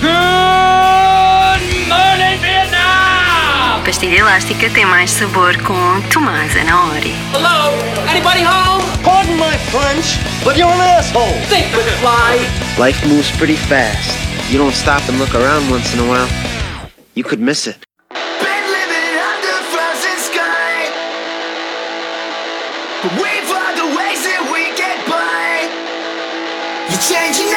Good morning, Vietnam! Pastilha elástica tem mais sabor com Tomás Anaori. Hello? Anybody home? Pardon my French, but you're an asshole. Think would fly. Life moves pretty fast. You don't stop and look around once in a while, you could miss it. Been living under frozen sky. But we find the ways that we get by. You're changing